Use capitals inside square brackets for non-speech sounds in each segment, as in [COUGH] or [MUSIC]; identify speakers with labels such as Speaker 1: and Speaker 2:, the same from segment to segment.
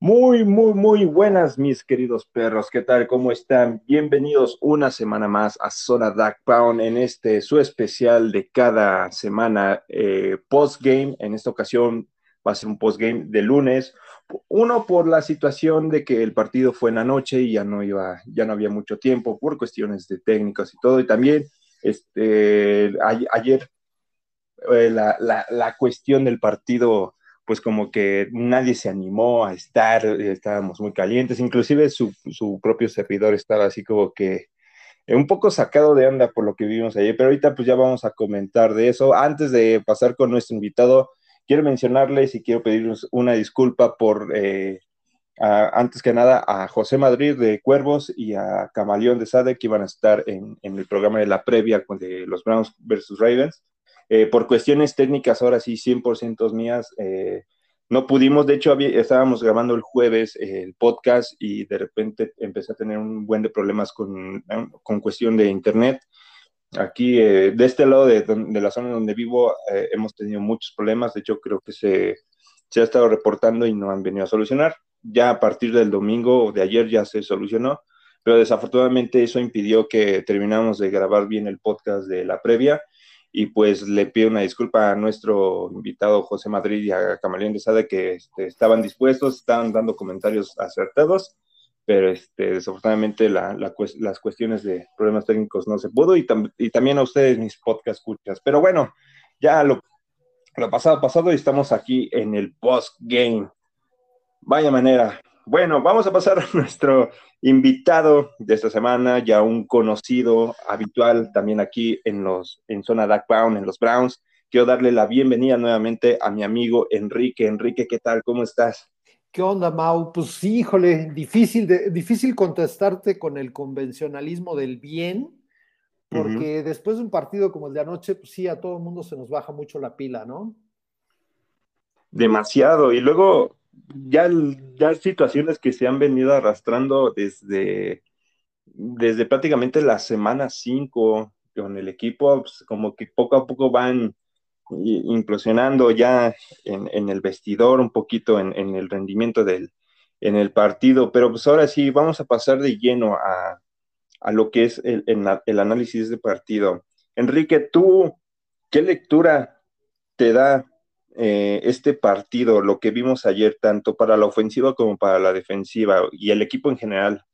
Speaker 1: Muy, muy, muy buenas, mis queridos perros. ¿Qué tal? ¿Cómo están? Bienvenidos una semana más a Zona Dark Pound en este su especial de cada semana eh, post-game. En esta ocasión va a ser un post-game de lunes. Uno por la situación de que el partido fue en la noche y ya no iba, ya no había mucho tiempo por cuestiones de técnicos y todo. Y también este, ayer eh, la, la, la cuestión del partido pues como que nadie se animó a estar, estábamos muy calientes, inclusive su, propio servidor estaba así como que eh, un poco sacado de onda por lo que vimos ayer, pero ahorita pues ya vamos a comentar de eso. Antes de pasar con nuestro invitado, quiero mencionarles y quiero pedirles una disculpa por, eh, antes que nada, a José Madrid de Cuervos y a Camaleón de Sade, que iban a estar en, en el programa de la previa de los Browns versus Ravens. Eh, por cuestiones técnicas, ahora sí, 100% mías, eh, no pudimos, de hecho estábamos grabando el jueves el podcast y de repente empecé a tener un buen de problemas con, con cuestión de internet. Aquí, eh, de este lado de, de, la zona donde vivo, hemos tenido muchos problemas, de hecho creo que se, se ha estado reportando y no han venido a solucionar. Ya a partir del domingo o de ayer ya se solucionó, pero desafortunadamente eso impidió que termináramos de grabar bien el podcast de la previa y pues le pido una disculpa a nuestro invitado José Madrid y a Camaleón de Sade que este, estaban dispuestos, estaban dando comentarios acertados, pero este, desafortunadamente las cuestiones de problemas técnicos no se pudo y, y también a ustedes mis podcast. Pero bueno, ya lo, lo pasado pasado y estamos aquí en el post game. Vaya manera, bueno, vamos a pasar [LAUGHS] a nuestro invitado de esta semana, ya un conocido habitual también aquí en los en zona Duck Brown, en los Browns. Quiero darle la bienvenida nuevamente a mi amigo Enrique. Enrique, ¿qué tal? ¿Cómo estás?
Speaker 2: ¿Qué onda, Mau? Pues sí, híjole, difícil, de, difícil contestarte con el convencionalismo del bien, porque después de un partido como el de anoche, pues sí, a todo el mundo se nos baja mucho la pila, ¿no?
Speaker 1: Demasiado. Y luego, ya, ya situaciones que se han venido arrastrando desde, desde prácticamente la semana 5 con el equipo, pues, como que poco a poco van implosionando ya en, el vestidor, un poquito en, el rendimiento del en el partido, pero pues ahora sí, vamos a pasar de lleno a, lo que es el, el análisis de partido. Enrique, ¿tú qué lectura te da eh, este partido, lo que vimos ayer, tanto para la ofensiva como para la defensiva y el equipo en general?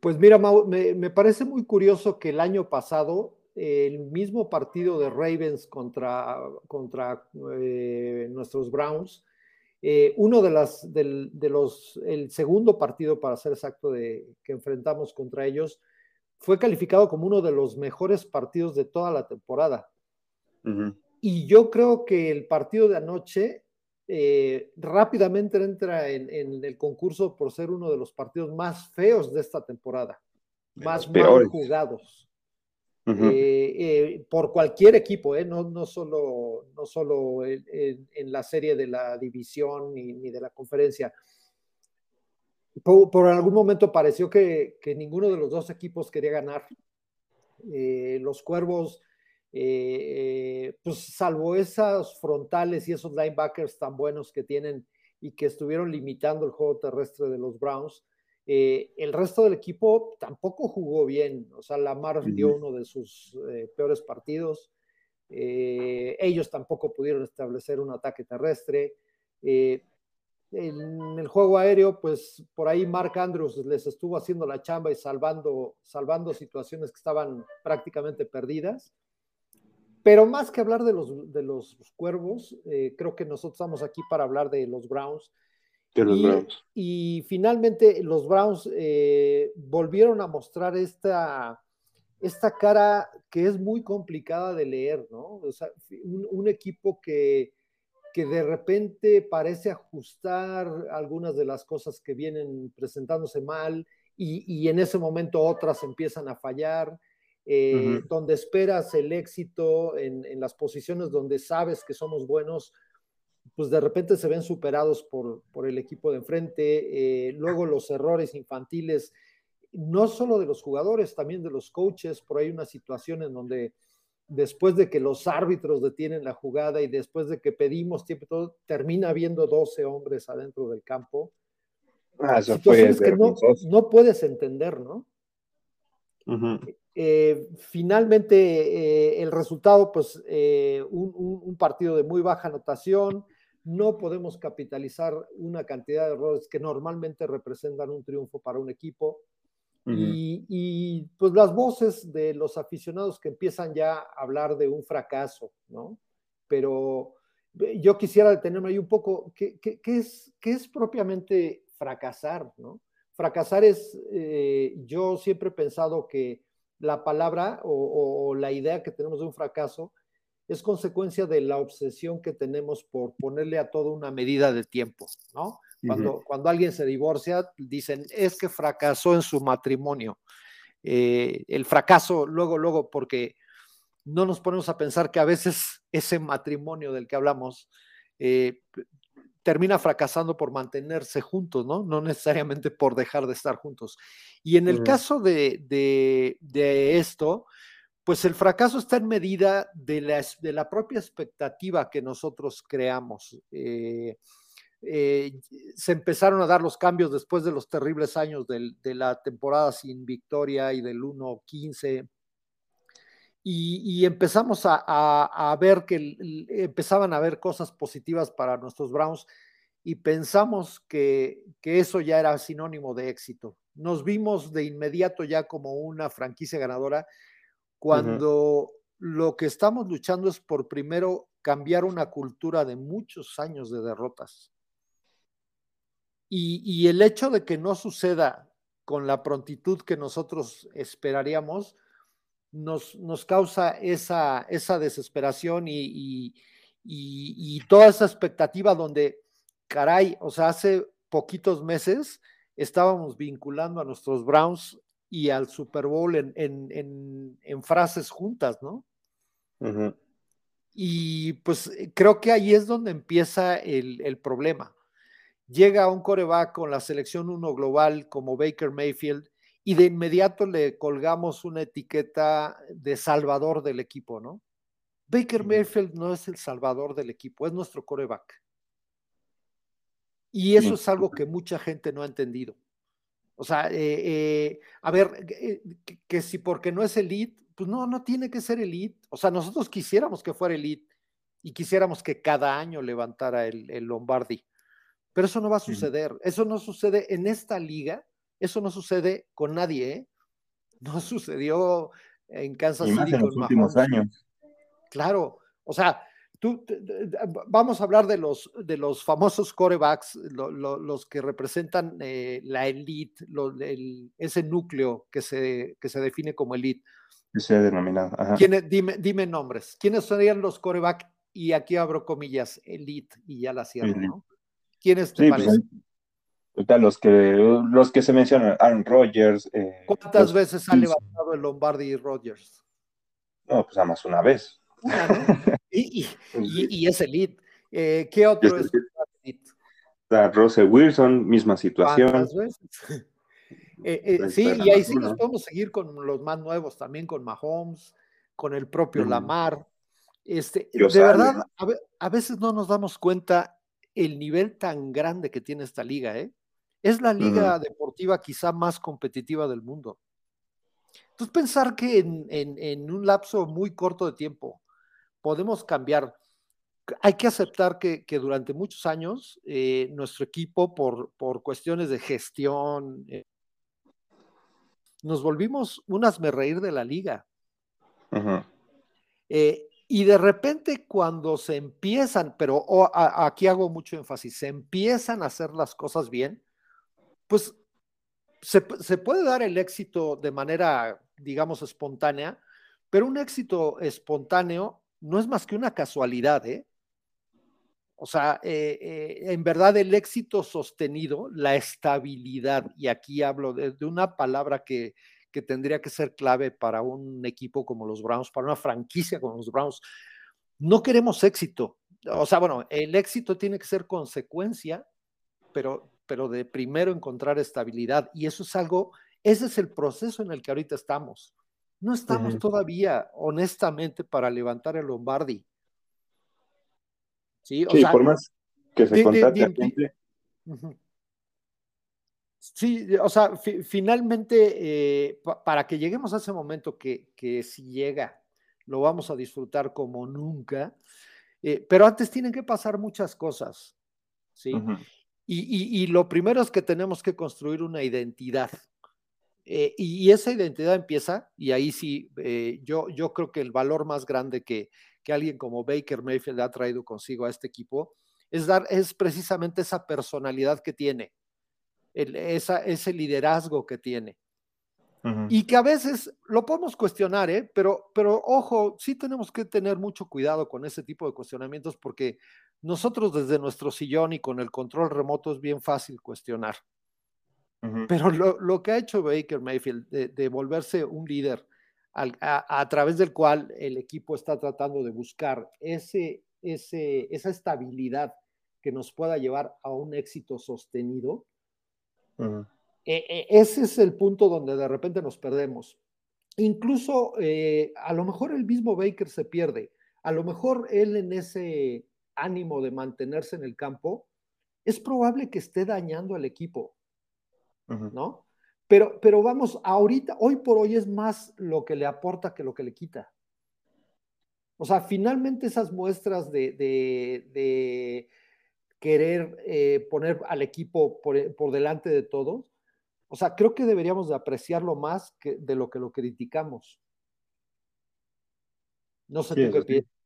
Speaker 2: Pues mira, me, parece muy curioso que el año pasado, el mismo partido de Ravens contra, contra eh, nuestros Browns, eh, uno de, las, de, los, el segundo partido, para ser exacto, de, que enfrentamos contra ellos, fue calificado como uno de los mejores partidos de toda la temporada. Y yo creo que el partido de anoche eh, rápidamente entra en, el concurso por ser uno de los partidos más feos de esta temporada, más mal jugados. Eh, eh, por cualquier equipo, no, no solo, no solo en, la serie de la división ni, de la conferencia. Por, algún momento pareció que, que, ninguno de los dos equipos quería ganar. los Cuervos eh, pues salvo esas frontales y esos linebackers tan buenos que tienen y que estuvieron limitando el juego terrestre de los Browns, eh, el resto del equipo tampoco jugó bien. O sea, Lamar dio uno de sus eh, peores partidos. ellos tampoco pudieron establecer un ataque terrestre. en el juego aéreo, pues por ahí Mark Andrews les estuvo haciendo la chamba y salvando, salvando situaciones que estaban prácticamente perdidas. Pero más que hablar de los, de los cuervos, eh, creo que nosotros estamos aquí para hablar de los Browns.
Speaker 1: De los
Speaker 2: y,
Speaker 1: Browns.
Speaker 2: Y finalmente los Browns eh, volvieron a mostrar esta, esta cara que es muy complicada de leer, ¿no? O sea, un, equipo que, que de repente parece ajustar algunas de las cosas que vienen presentándose mal y, y en ese momento otras empiezan a fallar eh, donde esperas el éxito en, las posiciones donde sabes que somos buenos, pues de repente se ven superados por, el equipo de enfrente. Eh, luego los errores infantiles, no solo de los jugadores, también de los coaches. Por ahí una situación en donde después de que los árbitros detienen la jugada y después de que pedimos tiempo, todo, termina habiendo 12 hombres adentro del campo. Ah, situaciones que no, no, puedes entender, ¿no? Eh, finalmente, eh, el resultado, pues, eh, un, partido de muy baja anotación, no podemos capitalizar una cantidad de errores que normalmente representan un triunfo para un equipo. y, y, pues las voces de los aficionados que empiezan ya a hablar de un fracaso, ¿no? Pero yo quisiera detenerme ahí un poco, ¿qué, qué, qué es, qué es propiamente fracasar, ¿no? Fracasar es, eh, yo siempre he pensado que la palabra o, la idea que tenemos de un fracaso es consecuencia de la obsesión que tenemos por ponerle a todo una medida de tiempo, ¿no? Cuando, cuando alguien se divorcia, dicen, es que fracasó en su matrimonio. Eh, el fracaso, luego, luego, porque no nos ponemos a pensar que a veces ese matrimonio del que hablamos eh, termina fracasando por mantenerse juntos, ¿no? No necesariamente por dejar de estar juntos. Y en el caso de, de, esto, pues el fracaso está en medida de la, de la propia expectativa que nosotros creamos. Eh, eh, se empezaron a dar los cambios después de los terribles años de la temporada sin victoria y del 1-15 y, empezamos a, ver que empezaban a ver cosas positivas para nuestros Browns y pensamos que, eso ya era sinónimo de éxito. Nos vimos de inmediato ya como una franquicia ganadora cuando lo que estamos luchando es por primero cambiar una cultura de muchos años de derrotas. Y, y el hecho de que no suceda con la prontitud que nosotros esperaríamos, nos, causa esa, esa desesperación y, toda esa expectativa donde, caray, o sea, hace poquitos meses estábamos vinculando a nuestros Browns y al Super Bowl en, frases juntas, ¿no? Y pues creo que ahí es donde empieza el, el problema. Llega un coreback con la selección 1 global como Baker Mayfield y de inmediato le colgamos una etiqueta de salvador del equipo, ¿no? Baker Mayfield no es el salvador del equipo, es nuestro coreback. Y eso es algo que mucha gente no ha entendido. O sea, eh, eh, a ver, eh, que, si porque no es elite, pues no, no tiene que ser elite. O sea, nosotros quisiéramos que fuera elite y quisiéramos que cada año levantara el, el Lombardi. Pero eso no va a suceder. Eso no sucede en esta liga eso no sucede con nadie, ¿eh? No [LAUGHS] sucedió en Kansas City
Speaker 1: en los últimos años.
Speaker 2: Claro, o sea, tú, vamos a hablar de los, de los famosos corebacks, los que representan eh, la elite, ese núcleo que se, que se define como elite.
Speaker 1: Que se ha denominado.
Speaker 2: dime, dime nombres. ¿Quiénes serían los corebacks? Y aquí abro comillas, elite, y ya la cierro, ¿no? ¿Quiénes te pues, parecen?
Speaker 1: Los que, los que se mencionan, Aaron Rodgers.
Speaker 2: Eh, ¿Cuántas veces ha levantado el Lombardi y Rodgers?
Speaker 1: No, pues nada más una vez. [LAUGHS]
Speaker 2: y, y, es elite. Eh, ¿Qué otro es,
Speaker 1: elite? Russell Wilson, misma situación. [LAUGHS]
Speaker 2: Eh, pues, sí, y ahí sí nos podemos seguir con los más nuevos, también con Mahomes, con el propio Lamar. Este, de verdad, a, a, veces no nos damos cuenta el nivel tan grande que tiene esta liga, ¿eh? Es la liga deportiva quizá más competitiva del mundo. Entonces, pensar que en, un lapso muy corto de tiempo podemos cambiar, hay que aceptar que, durante muchos años eh, nuestro equipo, por, por, cuestiones de gestión, eh, nos volvimos un reír de la liga. Eh, y de repente cuando se empiezan, pero aquí hago mucho énfasis, se empiezan a hacer las cosas bien, pues se, puede dar el éxito de manera, digamos, espontánea, pero un éxito espontáneo no es más que una casualidad, ¿eh? O sea, eh, eh, en verdad el éxito sostenido, la estabilidad, y aquí hablo de, una palabra que, que, tendría que ser clave para un equipo como los Browns, para una franquicia como los Browns, no queremos éxito. O sea, bueno, el éxito tiene que ser consecuencia, pero pero de primero encontrar estabilidad. Y eso es algo, ese es el proceso en el que ahorita estamos. No estamos todavía, honestamente, para levantar el Lombardi.
Speaker 1: Sí, por más que se contate
Speaker 2: Sí, o sea, finalmente, eh, para que lleguemos a ese momento que, que, si llega, lo vamos a disfrutar como nunca, eh, pero antes tienen que pasar muchas cosas, ¿sí? Y, y, lo primero es que tenemos que construir una identidad. Eh, y, esa identidad empieza, y ahí sí, yo, yo creo que el valor más grande que, que alguien como Baker Mayfield ha traído consigo a este equipo es, dar, es precisamente esa personalidad que tiene esa, ese liderazgo que tiene. Y que a veces lo podemos cuestionar, ¿eh? pero, pero ojo, sí tenemos que tener mucho cuidado con ese tipo de cuestionamientos porque nosotros desde nuestro sillón y con el control remoto es bien fácil cuestionar. Pero lo, lo, que ha hecho Baker Mayfield de, volverse un líder a, a, través del cual el equipo está tratando de buscar ese, ese, esa estabilidad que nos pueda llevar a un éxito sostenido, e, e, ese es el punto donde de repente nos perdemos. Incluso eh, a lo mejor el mismo Baker se pierde, a lo mejor él en ese ánimo de mantenerse en el campo, es probable que esté dañando al equipo, ¿no? Pero, pero vamos, ahorita, hoy por hoy es más lo que le aporta que lo que le quita. O sea, finalmente esas muestras de, de querer eh, poner al equipo por, por, delante de todos. O sea, creo que deberíamos de apreciarlo más que de lo que lo criticamos. No sé tú qué piensas.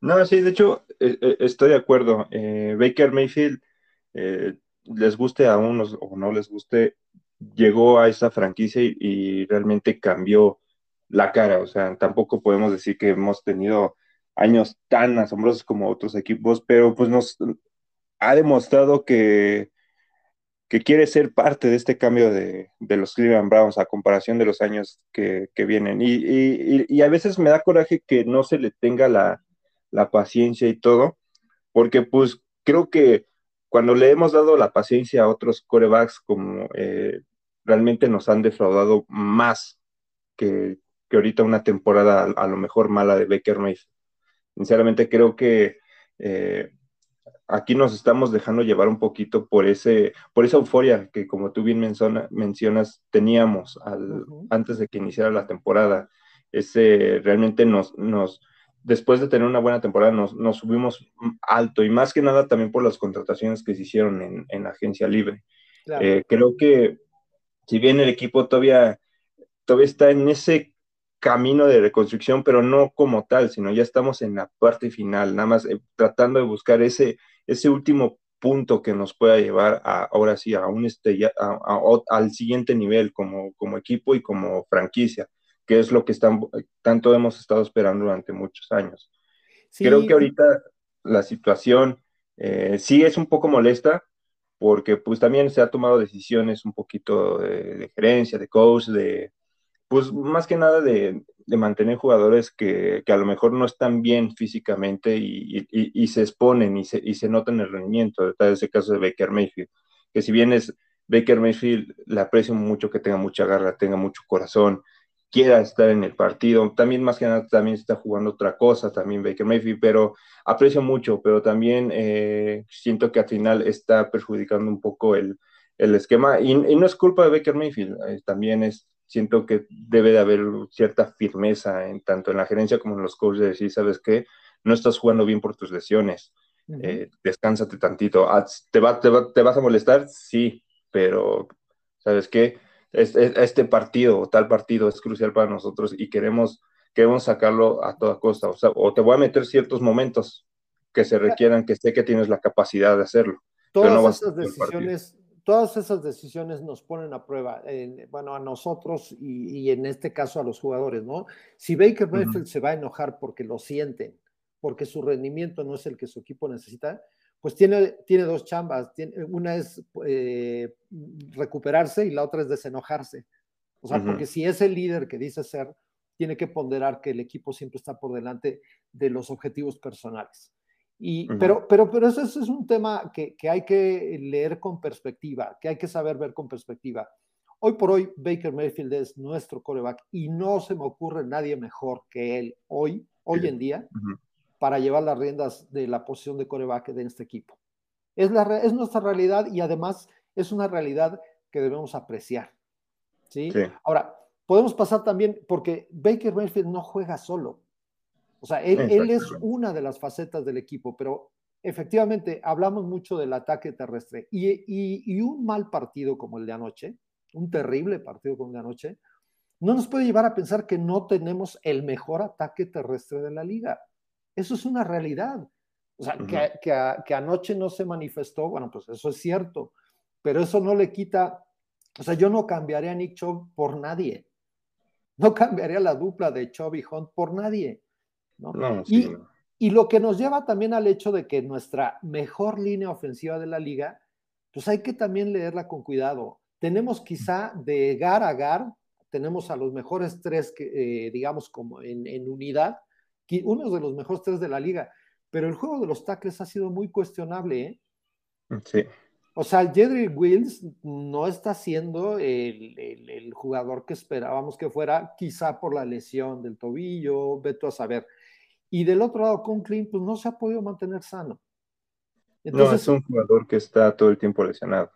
Speaker 1: No, sí, de hecho, eh, eh, estoy de acuerdo. Baker Mayfield, les guste a unos o no les guste, llegó a esta franquicia y, y, realmente cambió la cara. O sea, tampoco podemos decir que hemos tenido años tan asombrosos como otros equipos, pero pues nos, ha demostrado que, que quiere ser parte de este cambio de, los Cleveland Browns a comparación de los años que, vienen. Y, a veces me da coraje que no se le tenga la, paciencia y todo, porque pues creo que cuando le hemos dado la paciencia a otros corebacks, como eh, realmente nos han defraudado más que, ahorita una temporada a, lo mejor mala de Baker Mayfield. Sinceramente creo que eh, aquí nos estamos dejando llevar un poquito por, ese, por esa euforia que, como tú bien mencionas, teníamos antes de que iniciara la temporada. Ese realmente nos, nos, después de tener una buena temporada, nos, subimos alto y más que nada también por las contrataciones que se hicieron en, en agencia libre. Eh, creo que si bien el equipo todavía, todavía está en ese camino de reconstrucción, pero no como tal, sino ya estamos en la parte final, nada más eh, tratando de buscar ese, ese último punto que nos pueda llevar a, ahora sí a un este, al siguiente nivel como, como equipo y como franquicia, que es lo que están, tanto hemos estado esperando durante muchos años. Creo que ahorita la situación eh, sí es un poco molesta porque pues también se ha tomado decisiones un poquito de, de gerencia, de coach, de, pues más que nada de, mantener jugadores que, a lo mejor no están bien físicamente y, se exponen y se, y se notan el rendimiento. Está ese caso de Baker Mayfield, que si bien es Baker Mayfield, le aprecio mucho que tenga mucha garra, tenga mucho corazón, quiera estar en el partido. También más que nada también está jugando otra cosa, también Baker Mayfield, pero aprecio mucho, pero también eh, siento que al final está perjudicando un poco el, esquema. Y, no es culpa de Baker Mayfield, eh, también es siento que debe de haber cierta firmeza en tanto en la gerencia como en los coaches de decir, ¿sabes qué? No estás jugando bien por tus lesiones, eh, descánsate tantito. Ah, ¿te, va, te, vas a molestar? Sí, pero ¿sabes qué? Este, partido o tal partido es crucial para nosotros y queremos, queremos sacarlo a toda costa. O, sea, o te voy a meter ciertos momentos que se requieran, que sé que tienes la capacidad de hacerlo.
Speaker 2: Todas esas decisiones todas esas decisiones nos ponen a prueba, bueno, a nosotros y, en este caso a los jugadores, ¿no? Si Baker Mayfield se va a enojar porque lo sienten, porque su rendimiento no es el que su equipo necesita, pues tiene, tiene dos chambas. una es eh, recuperarse y la otra es desenojarse. O sea, porque si es el líder que dice ser, tiene que ponderar que el equipo siempre está por delante de los objetivos personales pero, pero, pero eso, es un tema que, que, hay que leer con perspectiva, que hay que saber ver con perspectiva. Hoy por hoy, Baker Mayfield es nuestro coreback y no se me ocurre nadie mejor que él hoy, hoy en día, para llevar las riendas de la posición de coreback de este equipo. Es, la, es nuestra realidad y además es una realidad que debemos apreciar. ¿sí? Ahora, podemos pasar también, porque Baker Mayfield no juega solo. O sea, él, él, es una de las facetas del equipo, pero efectivamente hablamos mucho del ataque terrestre y, y, y, un mal partido como el de anoche, un terrible partido como el de anoche, no nos puede llevar a pensar que no tenemos el mejor ataque terrestre de la liga. Eso es una realidad. O sea, que, que, anoche no se manifestó, bueno, pues eso es cierto, pero eso no le quita, o sea, yo no cambiaría a Nick Chubb por nadie. No [LAUGHS] cambiaría la dupla de Chubb y Hunt por nadie. ¿no? y, y lo que nos lleva también al hecho de que nuestra mejor línea ofensiva de la liga, pues hay que también leerla con cuidado. Tenemos quizá de gar a gar, tenemos a los mejores tres, que, eh, digamos, como en, en unidad, uno de los mejores tres de la liga, pero el juego de los tackles ha sido muy cuestionable. ¿eh?
Speaker 1: Sí.
Speaker 2: O sea, Jedrick Wills no está siendo el, el, jugador que esperábamos que fuera, quizá por la lesión del tobillo, veto a saber. Y del otro lado, Conklin, pues no se ha podido mantener sano.
Speaker 1: no, es un jugador que está todo el tiempo lesionado.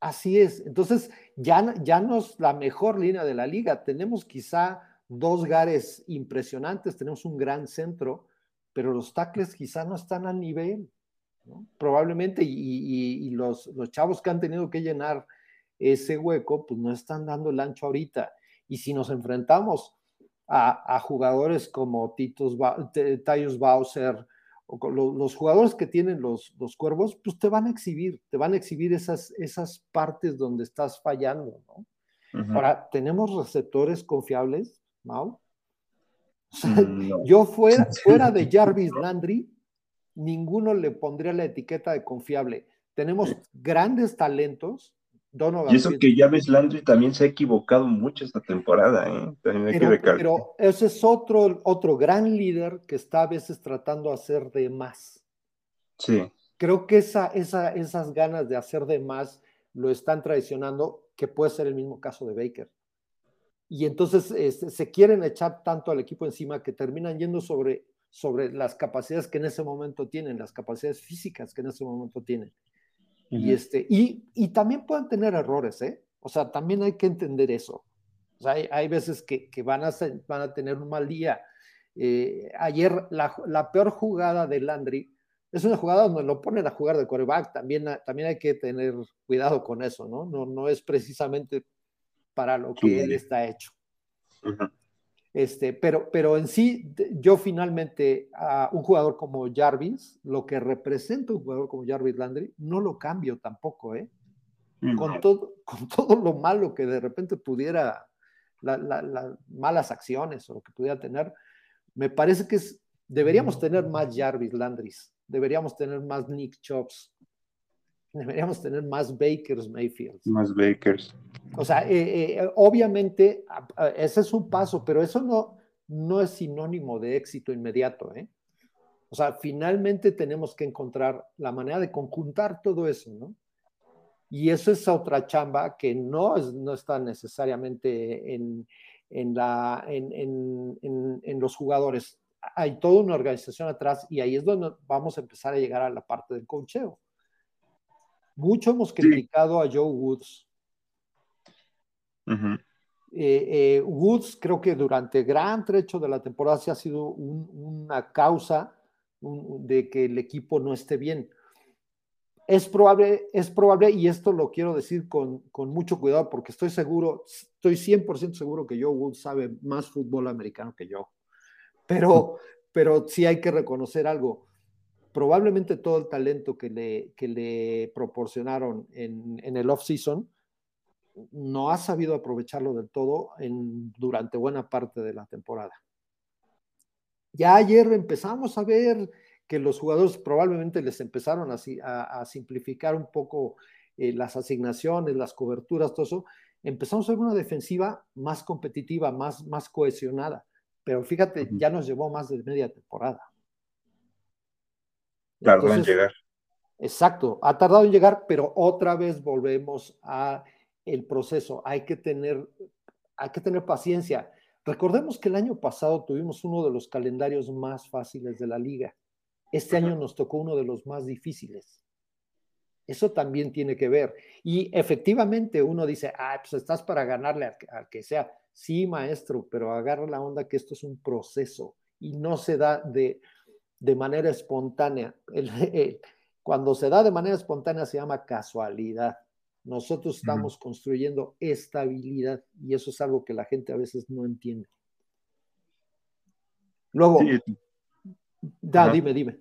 Speaker 2: Así es. Entonces, ya, ya no es la mejor línea de la liga. Tenemos quizá dos gares impresionantes, tenemos un gran centro, pero los tackles quizá no están al nivel. Probablemente, y, los, los, chavos que han tenido que llenar ese hueco, pues no están dando el ancho ahorita. Y si nos enfrentamos a, jugadores como Titus, Tyus Bowser, o los, jugadores que tienen los, los, cuervos, pues te van a exhibir, te van a exhibir esas, esas partes donde estás fallando, ¿no? Ahora, ¿tenemos receptores confiables, Mau? Mm, [LAUGHS] yo fuera, [LAUGHS] fuera de Jarvis Landry, ninguno le pondría la etiqueta de confiable. Tenemos grandes talentos,
Speaker 1: y eso que ya ves, Landry también se ha equivocado mucho esta temporada, ¿eh?
Speaker 2: pero, ese es otro, otro gran líder que está a veces tratando de hacer de más.
Speaker 1: Sí.
Speaker 2: Creo que esa, esa, esas ganas de hacer de más lo están traicionando, que puede ser el mismo caso de Baker. Y entonces este, se quieren echar tanto al equipo encima que terminan yendo sobre, sobre las capacidades que en ese momento tienen, las capacidades físicas que en ese momento tienen. Y, este, y, y, también pueden tener errores, ¿eh? O sea, también hay que entender eso. O sea, hay, hay veces que, que, van, a van a tener un mal día. Eh, ayer, la, la, peor jugada de Landry es una jugada donde lo ponen a jugar de quarterback. También, también hay que tener cuidado con eso, ¿no? No, no es precisamente para lo que él está hecho. Este, pero, pero en sí, yo finalmente a un jugador como Jarvis, lo que representa un jugador como Jarvis Landry, no lo cambio tampoco, ¿eh? Con, todo, con todo lo malo que de repente pudiera, las malas acciones o lo que pudiera tener, me parece que es, deberíamos tener más Jarvis Landrys, deberíamos tener más Nick Chops, deberíamos tener más Bakers Mayfield.
Speaker 1: Más Bakers.
Speaker 2: O sea, eh, eh, obviamente ese es un paso, pero eso no, no es sinónimo de éxito inmediato. ¿eh? O sea, finalmente tenemos que encontrar la manera de conjuntar todo eso, ¿no? Y eso es otra chamba que no, es, no está necesariamente en, en, la, en, en, en, los jugadores. Hay toda una organización atrás y ahí es donde vamos a empezar a llegar a la parte del cocheo. Mucho hemos criticado a Joe Woods. Eh, eh, Woods creo que durante gran trecho de la temporada se ha sido una causa de que el equipo no esté bien. Es probable, es probable, y esto lo quiero decir con, con mucho cuidado porque estoy seguro, estoy 100% seguro que Joe Woods sabe más fútbol americano que yo. Pero, pero sí hay que reconocer algo probablemente todo el talento que le, que le proporcionaron en, en el off-season no ha sabido aprovecharlo del todo en, durante buena parte de la temporada. Ya ayer empezamos a ver que los jugadores probablemente les empezaron a, a, simplificar un poco eh, las asignaciones, las coberturas, todo eso. Empezamos a ver una defensiva más competitiva, más, más cohesionada. Pero fíjate, ya nos llevó más de media temporada.
Speaker 1: Tardó en llegar.
Speaker 2: Exacto, ha tardado en llegar, pero otra vez volvemos a el proceso. Hay que tener, hay que tener paciencia. Recordemos que el año pasado tuvimos uno de los calendarios más fáciles de la liga. Este año nos tocó uno de los más difíciles. Eso también tiene que ver. Y efectivamente uno dice, ah, pues estás para ganarle al, que sea. Sí, maestro, pero agarra la onda que esto es un proceso y no se da de, de manera espontánea. [LAUGHS] cuando se da de manera espontánea se llama casualidad. Nosotros estamos construyendo estabilidad y eso es algo que la gente a veces no entiende. Luego, da, dime, dime.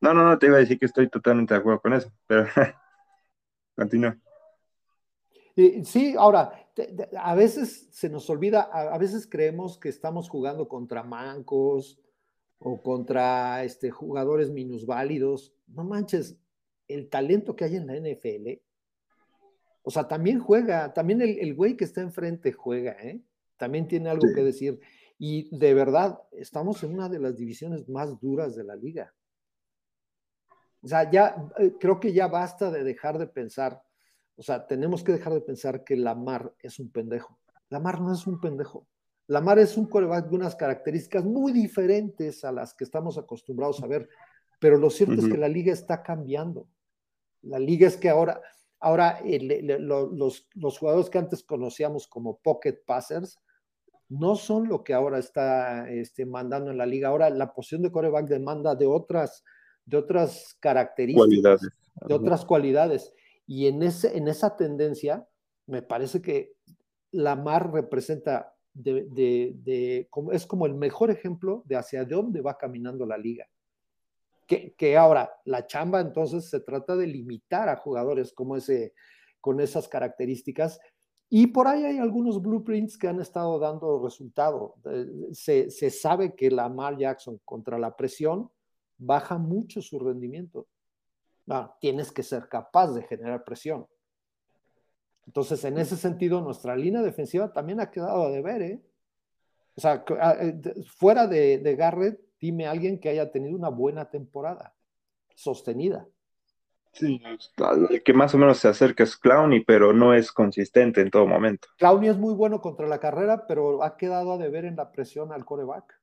Speaker 1: No, no, no, te iba a decir que estoy totalmente de acuerdo con eso, pero [LAUGHS] continúa.
Speaker 2: Sí, ahora, a veces se nos olvida, a, veces creemos que estamos jugando contra mancos o contra este, jugadores minusválidos. No manches, el talento que hay en la NFL, o sea, también juega, también el, el güey que está enfrente juega, ¿eh? También tiene algo que decir. Y de verdad, estamos en una de las divisiones más duras de la liga. O sea, ya eh, creo que ya basta de dejar de pensar, o sea, tenemos que dejar de pensar que Lamar es un pendejo. Lamar no es un pendejo. Lamar es un coreback de unas características muy diferentes a las que estamos acostumbrados a ver, pero lo cierto es que la liga está cambiando. La liga es que ahora, ahora los, los jugadores que antes conocíamos como pocket passers no son lo que ahora está este, mandando en la liga. Ahora la posición de coreback demanda de otras de otras características, de otras cualidades. Y en, ese, en esa tendencia, me parece que Lamar representa, es como el mejor ejemplo de hacia dónde va caminando la liga. Que, ahora la chamba entonces se trata de limitar a jugadores como ese, con esas características. Y por ahí hay algunos blueprints que han estado dando resultado. Eh, se, se sabe que Lamar Jackson contra la presión baja mucho su rendimiento. tienes que ser capaz de generar presión. Entonces, en ese sentido, nuestra línea defensiva también ha quedado a deber, ¿eh? O sea, ah, eh, fuera de, de Garrett, dime alguien que haya tenido una buena temporada, sostenida.
Speaker 1: Sí, el que más o menos se acerca es Clowney, pero no es consistente en todo momento.
Speaker 2: Clowney es muy bueno contra la carrera, pero ha quedado a deber en la presión al coreback.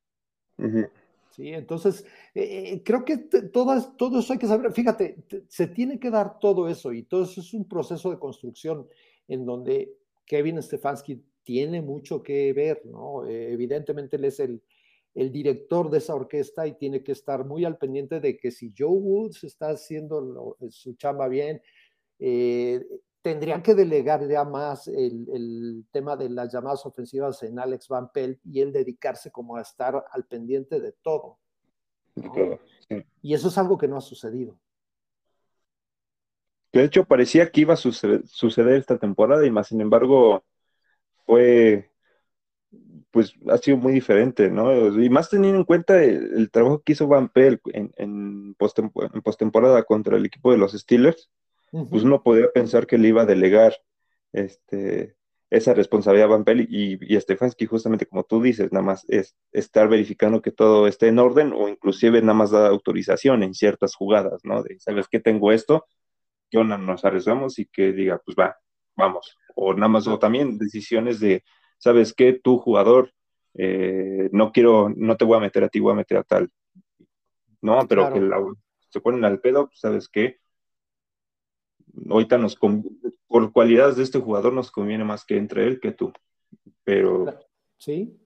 Speaker 2: ¿sí? Entonces, eh, eh, creo que todas, todo eso hay que saber, fíjate, se tiene que dar todo eso y todo eso es un proceso de construcción en donde Kevin Stefanski tiene mucho que ver, ¿no? Eh, evidentemente él es el, el director de esa orquesta y tiene que estar muy al pendiente de que si Joe Woods está haciendo su chamba bien, tendrían que delegar ya más el, tema de las llamadas ofensivas en Alex Van Pelt y él dedicarse como a estar al pendiente de todo. Y eso es algo que no ha sucedido.
Speaker 1: De hecho, parecía que iba a suceder, esta temporada y más, sin embargo, fue, pues ha sido muy diferente, ¿no? Y más teniendo en cuenta el, trabajo que hizo Van Pelt en, en postemporada contra el equipo de los Steelers pues uno podría pensar que le iba a delegar este, esa responsabilidad a Van Pelt y, y Stefanski, justamente como tú dices, nada más es estar verificando que todo esté en orden o inclusive nada más da autorización en ciertas jugadas, ¿no? De, ¿sabes qué? Tengo esto, onda nos arriesgamos y que diga, pues va, vamos. O nada más, o también decisiones de, ¿sabes qué? Tu jugador, eh, no quiero, no te voy a meter a ti, voy a meter a tal. No, pero que se ponen al pedo, pues, ¿sabes qué? ahorita nos, por cualidades de este jugador nos conviene más que entre él que tú. Pero.
Speaker 2: Sí.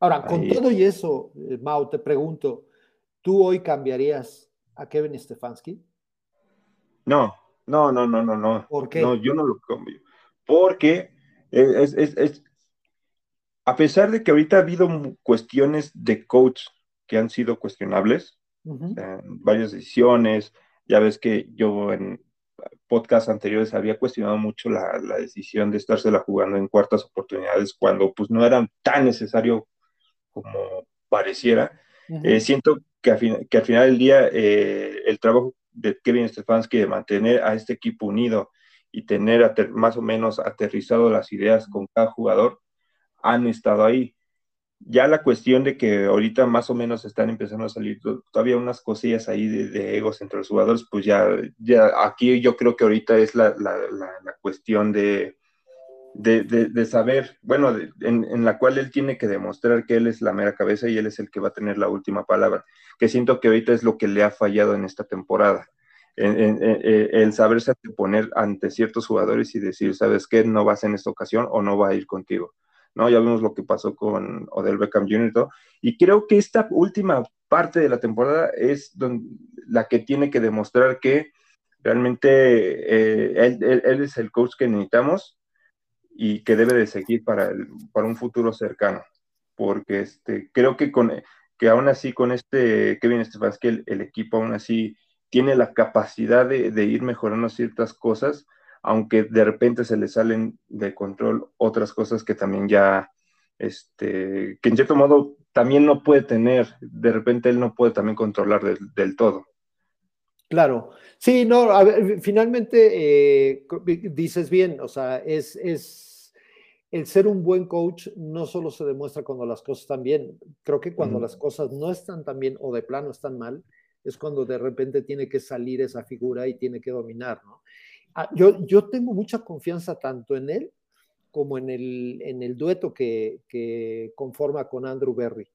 Speaker 2: Ahora, con todo y eso, eh, Mau, te pregunto, ¿tú hoy cambiarías a Kevin Stefanski?
Speaker 1: No, no, no, no, no, no.
Speaker 2: ¿Por qué?
Speaker 1: No, yo no lo cambio. Porque es, es, es, a pesar de que ahorita ha habido cuestiones de coach que han sido cuestionables, varias decisiones, ya ves que yo en, podcast anteriores había cuestionado mucho la, decisión de estársela jugando en cuartas oportunidades cuando pues no era tan necesario como pareciera. Eh, siento que, al final del día eh, el trabajo de Kevin Stefanski de mantener a este equipo unido y tener más o menos aterrizado las ideas con cada jugador han estado ahí. Ya la cuestión de que ahorita más o menos están empezando a salir todavía unas cosillas ahí de, egos entre los jugadores, pues ya, ya aquí yo creo que ahorita es la, cuestión de, de, saber, bueno, en, en, la cual él tiene que demostrar que él es la mera cabeza y él es el que va a tener la última palabra, que siento que ahorita es lo que le ha fallado en esta temporada. el saberse poner ante ciertos jugadores y decir, ¿sabes qué? No vas en esta ocasión o no va a ir contigo. ¿no? Ya vimos lo que pasó con Odell Beckham Jr. y todo. Y creo que esta última parte de la temporada es la que tiene que demostrar que realmente eh, él, es el coach que necesitamos y que debe de seguir para, para un futuro cercano. Porque este, creo que, con, que aún así con este Kevin Stefanski el, el equipo aún así tiene la capacidad de, de ir mejorando ciertas cosas aunque de repente se le salen de control otras cosas que también ya, este, que en cierto modo también no puede tener, de repente él no puede también controlar del, todo.
Speaker 2: Claro, sí, no, a ver, finalmente eh, dices bien, o sea, es, es el ser un buen coach no solo se demuestra cuando las cosas están bien, creo que cuando las cosas no están tan bien o de plano están mal, es cuando de repente tiene que salir esa figura y tiene que dominar, ¿no? Ah, yo, yo tengo mucha confianza tanto en él como en el, en el dueto que, que conforma con Andrew Berry.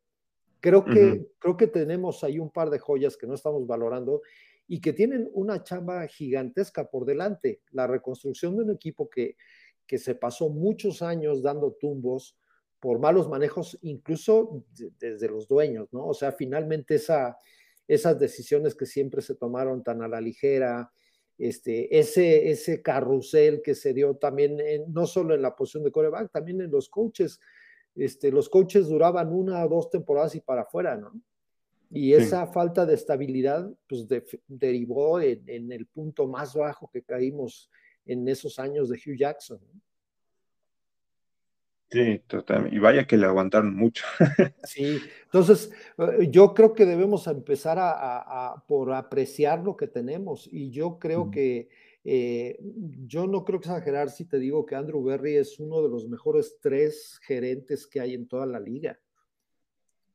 Speaker 2: Creo que, creo que tenemos ahí un par de joyas que no estamos valorando y que tienen una chamba gigantesca por delante. La reconstrucción de un equipo que, que se pasó muchos años dando tumbos por malos manejos, incluso desde los dueños, ¿no? O sea, finalmente esa, esas decisiones que siempre se tomaron tan a la ligera, este, ese, ese carrusel que se dio también, no solo en la posición de coreback, también en los coaches. Este, los coaches duraban una o dos temporadas y para afuera, ¿no? Y esa falta de estabilidad, pues derivó en, el punto más bajo que caímos en esos años de Hugh Jackson.
Speaker 1: Sí, totalmente. Y vaya que le aguantaron mucho. [LAUGHS]
Speaker 2: sí, entonces eh, yo creo que debemos empezar a, por apreciar lo que tenemos. Y yo creo que, eh, yo no creo exagerar si te digo que Andrew Berry es uno de los mejores tres gerentes que hay en toda la liga.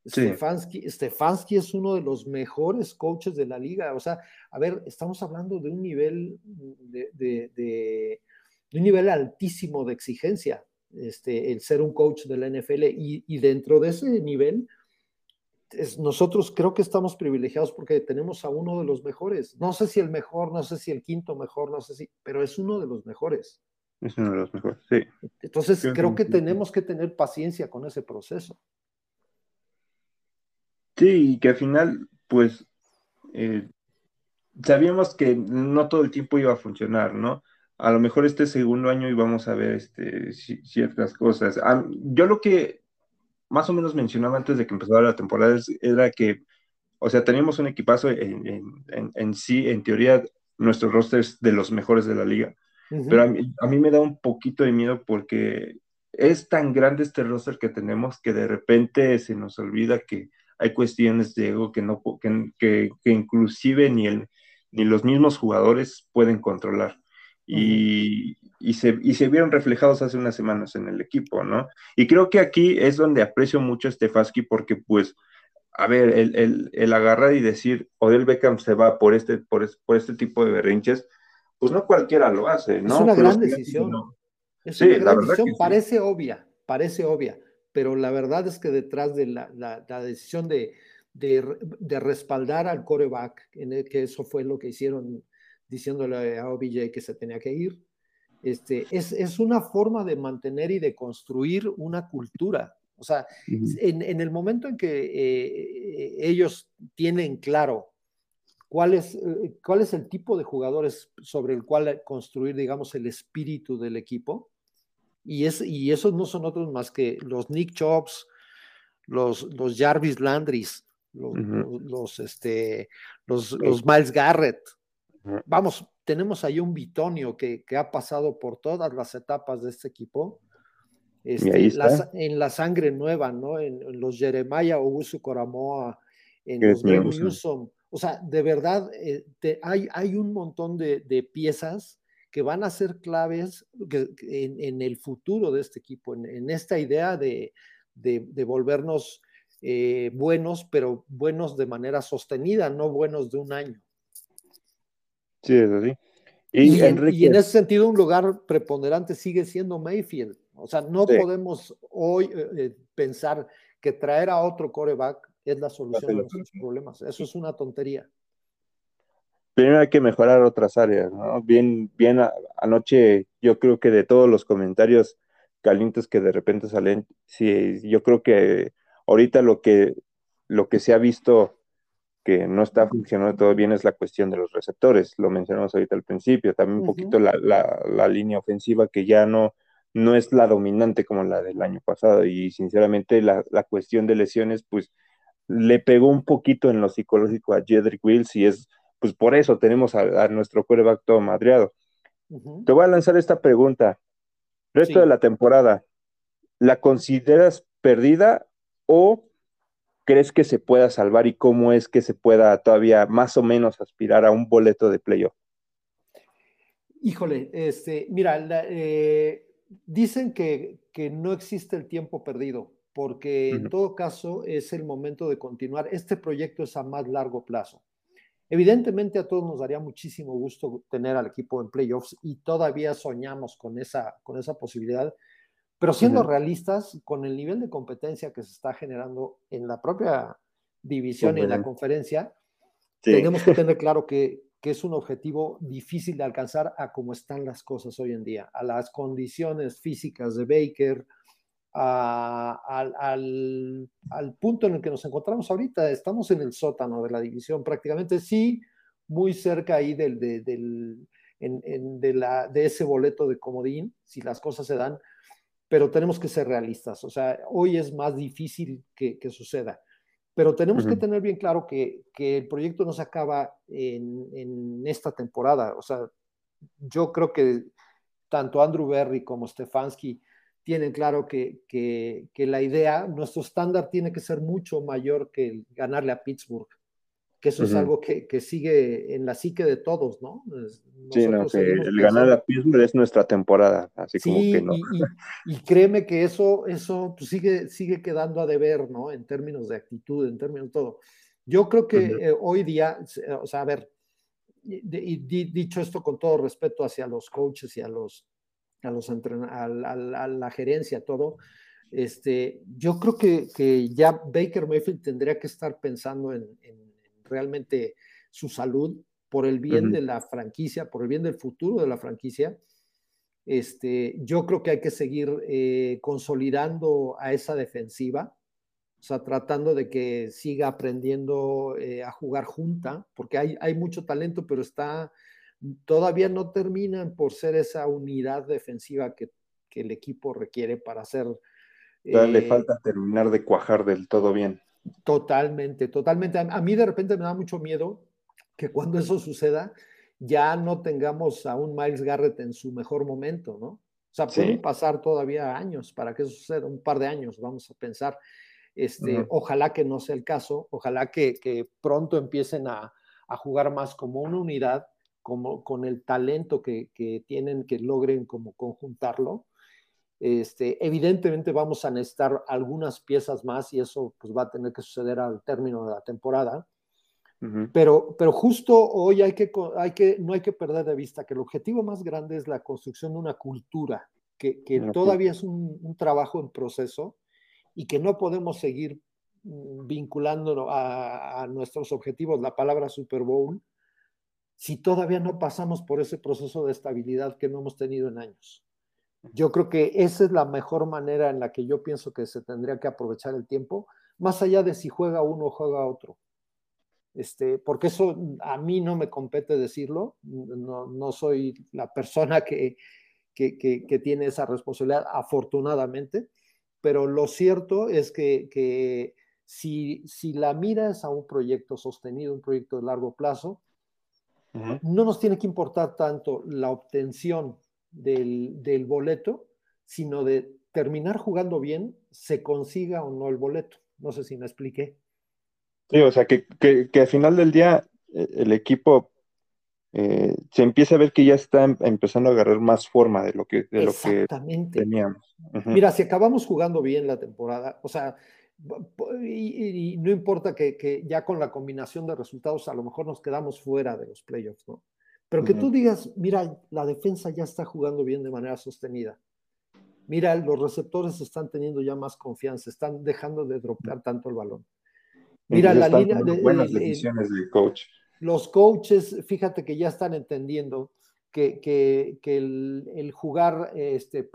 Speaker 2: Stefanski, Stefanski, es uno de los mejores coaches de la liga. O sea, a ver, estamos hablando de un nivel de, de un nivel altísimo de exigencia este, el ser un coach de la NFL y, dentro de ese nivel, nosotros creo que estamos privilegiados porque tenemos a uno de los mejores. No sé si el mejor, no sé si el quinto mejor, no sé si, pero es uno de los mejores.
Speaker 1: Es uno de los mejores, sí.
Speaker 2: Entonces creo que tenemos que tener paciencia con ese proceso.
Speaker 1: Sí, y que al final, pues, eh, sabíamos que no todo el tiempo iba a funcionar, ¿no? a lo mejor este segundo año íbamos a ver este, ciertas cosas. Yo lo que más o menos mencionaba antes de que empezara la temporada era que, o sea, teníamos un equipazo en, sí, en teoría, nuestros rosters de los mejores de la liga. Pero a mí, me da un poquito de miedo porque es tan grande este roster que tenemos que de repente se nos olvida que hay cuestiones de ego que, no, que, que inclusive ni, el, ni los mismos jugadores pueden controlar y, se, vieron reflejados hace unas semanas en el equipo, ¿no? Y creo que aquí es donde aprecio mucho a Stefanski porque, pues, a ver, el, agarrar y decir, Odell Beckham se va por este, por, este tipo de berrinches, pues no cualquiera lo hace, ¿no?
Speaker 2: Es una gran decisión. Es una gran decisión, parece obvia, parece obvia, pero la verdad es que detrás de la, decisión de, de, respaldar al coreback, en que eso fue lo que hicieron diciéndole a OBJ que se tenía que ir. Este, es, es una forma de mantener y de construir una cultura. O sea, en, en, el momento en que eh, ellos tienen claro cuál es, eh, cuál es el tipo de jugadores sobre el cual construir, digamos, el espíritu del equipo, y, es, y esos no son otros más que los Nick Chops, los, los Jarvis Landrys, los, los, este, los, los Miles Garrett, Vamos, tenemos ahí un bitonio que, ha pasado por todas las etapas de este equipo. Este, en la sangre nueva, ¿no? En, los Jeremiah Ogusu Coramoa, en los Newsom. O sea, de verdad, eh, hay, hay un montón de, piezas que van a ser claves en, el futuro de este equipo, en, esta idea de, volvernos eh, buenos, pero buenos de manera sostenida, no buenos de un año.
Speaker 1: Sí, es así.
Speaker 2: Y, en, ese sentido, un lugar preponderante sigue siendo Mayfield. O sea, no podemos hoy eh, pensar que traer a otro coreback es la solución a nuestros problemas. Eso es una tontería.
Speaker 1: Primero hay que mejorar otras áreas, ¿no? Bien, bien anoche yo creo que de todos los comentarios calientes que de repente salen, sí, yo creo que ahorita lo que, lo que se ha visto que no está funcionando todo bien es la cuestión de los receptores, lo mencionamos ahorita al principio, también un poquito la, la, línea ofensiva que ya no, no es la dominante como la del año pasado y sinceramente la, la cuestión de lesiones pues le pegó un poquito en lo psicológico a Jedrick Wills y es pues por eso tenemos a, nuestro quarterback todo madreado. Te voy a lanzar esta pregunta. Resto de la temporada, ¿la consideras perdida o crees que se pueda salvar y cómo es que se pueda todavía más o menos aspirar a un boleto de playoff?
Speaker 2: Híjole, este, mira, eh, dicen que, que, no existe el tiempo perdido, porque en todo caso es el momento de continuar. Este proyecto es a más largo plazo. Evidentemente a todos nos daría muchísimo gusto tener al equipo en playoffs y todavía soñamos con esa, con esa posibilidad, pero siendo realistas, con el nivel de competencia que se está generando en la propia división y en la conferencia, tenemos que tener claro que, [LAUGHS] que es un objetivo difícil de alcanzar a cómo están las cosas hoy en día, a las condiciones físicas de Baker, al, punto en el que nos encontramos ahorita. Estamos en el sótano de la división, prácticamente sí, muy cerca ahí del, de, la, de ese boleto de comodín, si las cosas se dan, pero tenemos que ser realistas. O sea, hoy es más difícil que, suceda. Pero tenemos que tener bien claro que, el proyecto no se acaba en, en, esta temporada. O sea, yo creo que tanto Andrew Berry como Stefanski tienen claro que, que, la idea, nuestro estándar tiene que ser mucho mayor que ganarle a Pittsburgh, que eso es algo que, que, sigue en la psique de todos, ¿no?
Speaker 1: sí, no, que el ganar a Pittsburgh es nuestra temporada, así como que no.
Speaker 2: Y, y, créeme que eso, eso pues, sigue, sigue quedando a deber, ¿no? En términos de actitud, en términos de todo. Yo creo que eh, hoy día, o sea, a ver, y, dicho esto con todo respeto hacia los coaches y a los a, los a, la gerencia, todo, este, yo creo que, que, ya Baker Mayfield tendría que estar pensando en, realmente su salud por el bien de la franquicia, por el bien del futuro de la franquicia. Este, yo creo que hay que seguir eh, consolidando a esa defensiva, o sea, tratando de que siga aprendiendo eh, a jugar junta, porque hay, hay mucho talento, pero está todavía no terminan por ser esa unidad defensiva que, el equipo requiere para ser...
Speaker 1: Todavía le eh, falta terminar de cuajar del todo bien.
Speaker 2: Totalmente, totalmente. A, mí de repente me da mucho miedo que cuando eso suceda ya no tengamos a un Miles Garrett en su mejor momento, ¿no? O sea, pueden pasar todavía años para que eso suceda, un par de años, vamos a pensar. Este, Ojalá que no sea el caso, ojalá que, pronto empiecen a, a, jugar más como una unidad como, con el talento que, tienen, que logren como conjuntarlo. Este, evidentemente vamos a necesitar algunas piezas más y eso pues, va a tener que suceder al término de la temporada. pero, pero justo hoy hay que, hay que, no hay que perder de vista que el objetivo más grande es la construcción de una cultura, que, que todavía es un, un, trabajo en proceso y que no podemos seguir mm, vinculando a, a nuestros objetivos la palabra Super Bowl si todavía no pasamos por ese proceso de estabilidad que no hemos tenido en años. Yo creo que esa es la mejor manera en la que yo pienso que se tendría que aprovechar el tiempo, más allá de si juega uno o juega otro. Este, porque eso a mí no me compete decirlo, no, no soy la persona que, que, que, tiene esa responsabilidad, afortunadamente, pero lo cierto es que, que si, si la miras a un proyecto sostenido, un proyecto de largo plazo, no nos tiene que importar tanto la obtención del, boleto, sino de terminar jugando bien, se consiga o no el boleto. No sé si me expliqué.
Speaker 1: Sí, o sea, que, al final del día eh, el equipo eh, se empieza a ver que ya está em, empezando a agarrar más forma de lo que, de lo que teníamos.
Speaker 2: Mira, si acabamos jugando bien la temporada, o sea, y, no importa que, ya con la combinación de resultados a lo mejor nos quedamos fuera de los playoffs, ¿no? Pero que tú digas, mira, la defensa ya está jugando bien de manera sostenida. Mira, los receptores están teniendo ya más confianza, están dejando de dropear tanto el balón.
Speaker 1: Mira, la línea de buenas decisiones del coach.
Speaker 2: los coaches, fíjate que ya están entendiendo que, el, jugar, este,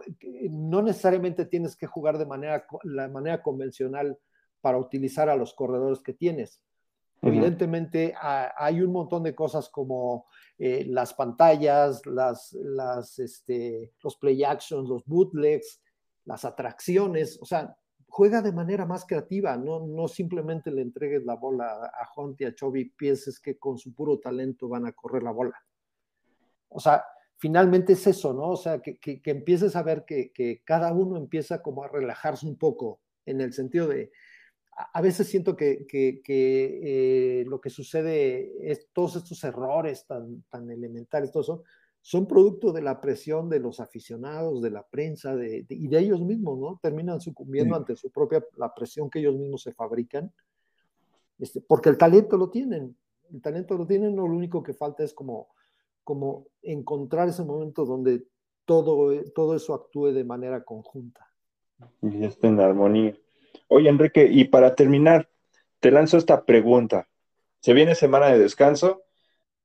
Speaker 2: no necesariamente tienes que jugar de manera, la manera convencional para utilizar a los corredores que tienes. Evidentemente hay un montón de cosas como eh, las pantallas, las, las, este, los play actions, los bootlegs, las atracciones, o sea, juega de manera más creativa, no, no simplemente le entregues la bola a Hunt y a Chovy pienses que con su puro talento van a correr la bola. O sea, finalmente es eso, ¿no? O sea, que, que, empieces a ver que, que, cada uno empieza como a relajarse un poco en el sentido de, a veces siento que, eh, lo que sucede es todos estos errores tan, tan elementales, todo eso, son producto de la presión de los aficionados, de la prensa de, y de ellos mismos, ¿no? Terminan sucumbiendo ante su propia, la presión que ellos mismos se fabrican, este, porque el talento lo tienen, el talento lo tienen, lo único que falta es como como encontrar ese momento donde todo, todo eso actúe de manera conjunta.
Speaker 1: Y esté en armonía. Oye, Enrique, y para terminar, te lanzo esta pregunta. Se viene semana de descanso,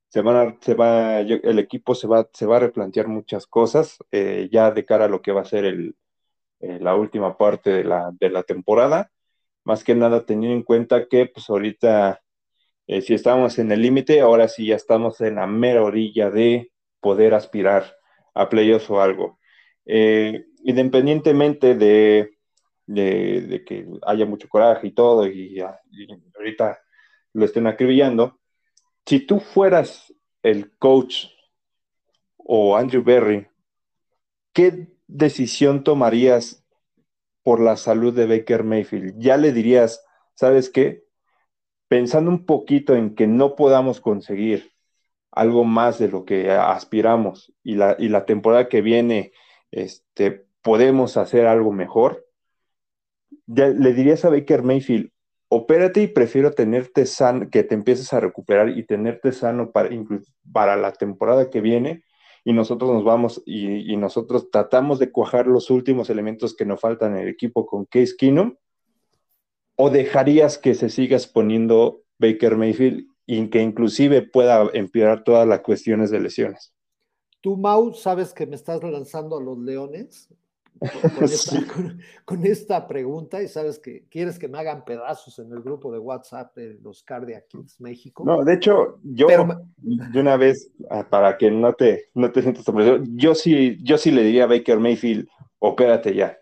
Speaker 1: se, se va, el equipo se va, se va a replantear muchas cosas eh, ya de cara a lo que va a ser el, eh, la última parte de la, de la temporada. Más que nada teniendo en cuenta que pues ahorita eh, si estábamos en el límite, ahora sí ya estamos en la mera orilla de poder aspirar a playoffs o algo. Eh, independientemente de, que haya mucho coraje y todo, y, ahorita lo estén acribillando, si tú fueras el coach o Andrew Berry, ¿qué decisión tomarías por la salud de Baker Mayfield? ¿Ya le dirías, sabes qué? Pensando un poquito en que no podamos conseguir algo más de lo que aspiramos y la, y la temporada que viene este, podemos hacer algo mejor, le dirías a Baker Mayfield, opérate y prefiero tenerte sano, que te empieces a recuperar y tenerte sano para, para la temporada que viene y nosotros nos vamos y, y, nosotros tratamos de cuajar los últimos elementos que nos faltan en el equipo con Case Keenum ¿O dejarías que se siga exponiendo Baker Mayfield y que inclusive pueda empeorar todas las cuestiones de lesiones?
Speaker 2: Tú, Mau, sabes que me estás lanzando a los leones con, [LAUGHS] esta, pregunta y sabes que quieres que me hagan pedazos en el grupo de WhatsApp de los Cardiac México.
Speaker 1: No, de hecho, yo de una vez, ah, para que no te, no te sientas yo sí, yo sí le diría a Baker Mayfield, opérate ya.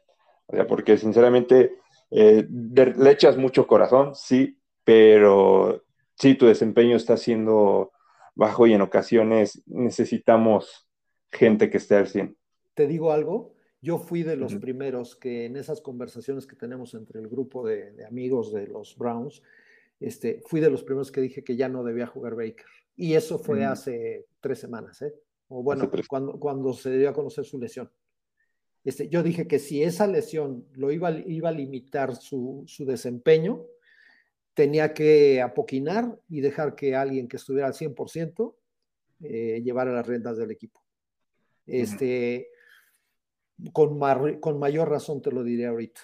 Speaker 1: O sea, porque sinceramente eh, le echas mucho corazón, sí, pero sí, tu desempeño está siendo bajo y en ocasiones necesitamos gente que esté al 100.
Speaker 2: Te digo algo, yo fui de los primeros que en esas conversaciones que tenemos entre el grupo de, amigos de los Browns, este, fui de los primeros que dije que ya no debía jugar Baker. Y eso fue hace tres semanas, ¿eh? O bueno, cuando, cuando se dio a conocer su lesión. Este, yo dije que si esa lesión lo iba, iba a limitar su, desempeño, tenía que apoquinar y dejar que alguien que estuviera al 100% eh, llevara las rentas del equipo. Este, con, con mayor razón te lo diré ahorita.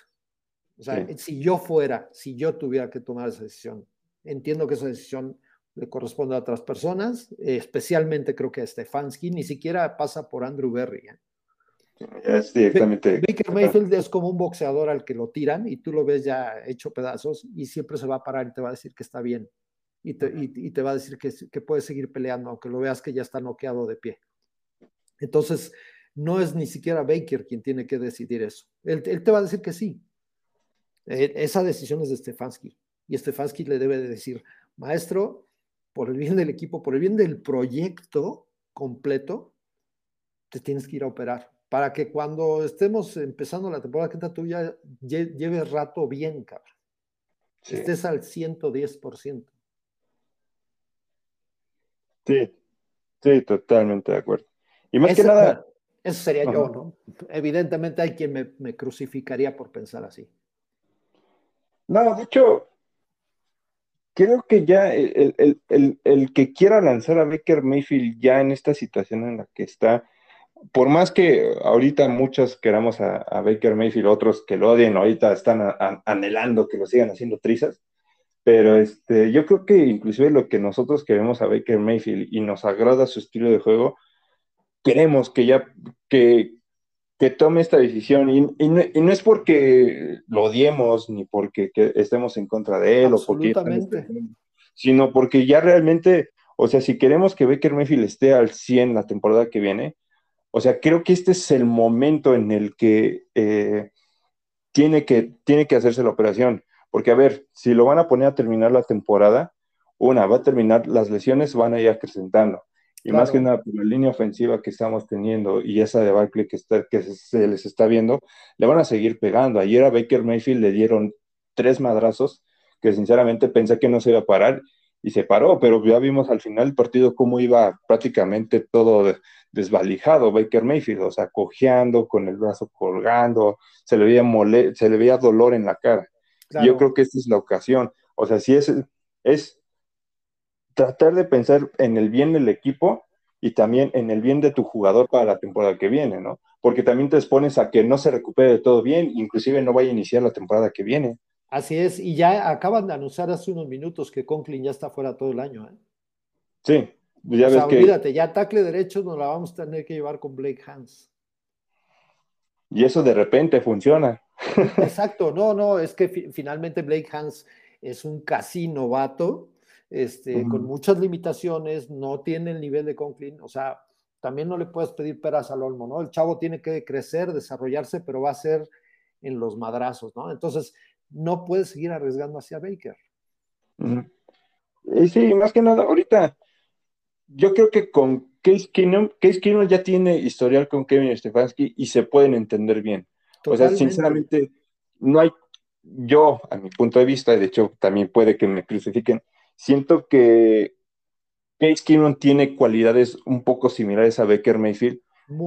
Speaker 2: O sea, si yo fuera, si yo tuviera que tomar esa decisión, entiendo que esa decisión le corresponde a otras personas, especialmente creo que a Stefanski, ni siquiera pasa por Andrew Berry. ¿eh?
Speaker 1: Es directamente.
Speaker 2: Baker Mayfield es como un boxeador al que lo tiran y tú lo ves ya hecho pedazos y siempre se va a parar y te va a decir que está bien. Y te, y, te va a decir que, que puede seguir peleando, aunque lo veas que ya está noqueado de pie. Entonces, no es ni siquiera Baker quien tiene que decidir eso. Él, él te va a decir que sí. E, esa decisión es de Stefanski. Y Stefanski le debe de decir, maestro, por el bien del equipo, por el bien del proyecto completo, te tienes que ir a operar para que cuando estemos empezando la temporada que tú ya lleves rato bien, cabrón. Estés al 110%.
Speaker 1: Sí, sí, totalmente de acuerdo. Y más que nada...
Speaker 2: Eso sería yo, ¿no? Evidentemente hay quien me, crucificaría por pensar así.
Speaker 1: No, de hecho, creo que ya el, el, que quiera lanzar a Baker Mayfield ya en esta situación en la que está, por más que ahorita muchos queramos a, Baker Mayfield, otros que lo odien, ahorita están anhelando que lo sigan haciendo trizas, Pero este, yo creo que inclusive lo que nosotros queremos a Baker Mayfield y nos agrada su estilo de juego, queremos que ya, que, que tome esta decisión. Y, no, es porque lo odiemos ni porque estemos en contra de él o porque sino porque ya realmente, o sea, si queremos que Baker Mayfield esté al 100 la temporada que viene, o sea, creo que este es el momento en el que, eh, tiene, que tiene que hacerse la operación. Porque, a ver, si lo van a poner a terminar la temporada, una, va a terminar, las lesiones van a ir acrecentando. Y más que nada, por la línea ofensiva que estamos teniendo y esa de Barkley que, está, que se les está viendo, le van a seguir pegando. Ayer a Baker Mayfield le dieron tres madrazos que sinceramente pensé que no se iba a parar y se paró, pero ya vimos al final del partido cómo iba prácticamente todo desvalijado Baker Mayfield, o sea, cojeando, con el brazo colgando, se le veía, mole se le veía dolor en la cara. Yo creo que esta es la ocasión. O sea, si es, es tratar de pensar en el bien del equipo y también en el bien de tu jugador para la temporada que viene, ¿no? Porque también te expones a que no se recupere todo bien, inclusive no vaya a iniciar la temporada que viene.
Speaker 2: Así es, y ya acaban de anunciar hace unos minutos que Conklin ya está fuera todo el año. ¿eh?
Speaker 1: Sí,
Speaker 2: ya o ves sea, que... olvídate, ya tackle derecho nos la vamos a tener que llevar con Blake Hans.
Speaker 1: Y eso de repente funciona.
Speaker 2: Exacto, no, no, es que finalmente Blake Hans es un casi novato, este, con muchas limitaciones, no tiene el nivel de Conklin, o sea, también no le puedes pedir peras al olmo, ¿no? El chavo tiene que crecer, desarrollarse, pero va a ser en los madrazos, ¿no? Entonces, no puedes seguir arriesgando hacia Baker.
Speaker 1: Y sí, más que nada, ahorita, yo creo que con Case Keenum, Case Keenum ya tiene historial con Kevin Stefanski y se pueden entender bien. O sea, sinceramente, no hay, yo, a mi punto de vista, de hecho, también puede que me crucifiquen, siento que Case Keenum tiene cualidades un poco similares a Baker Mayfield,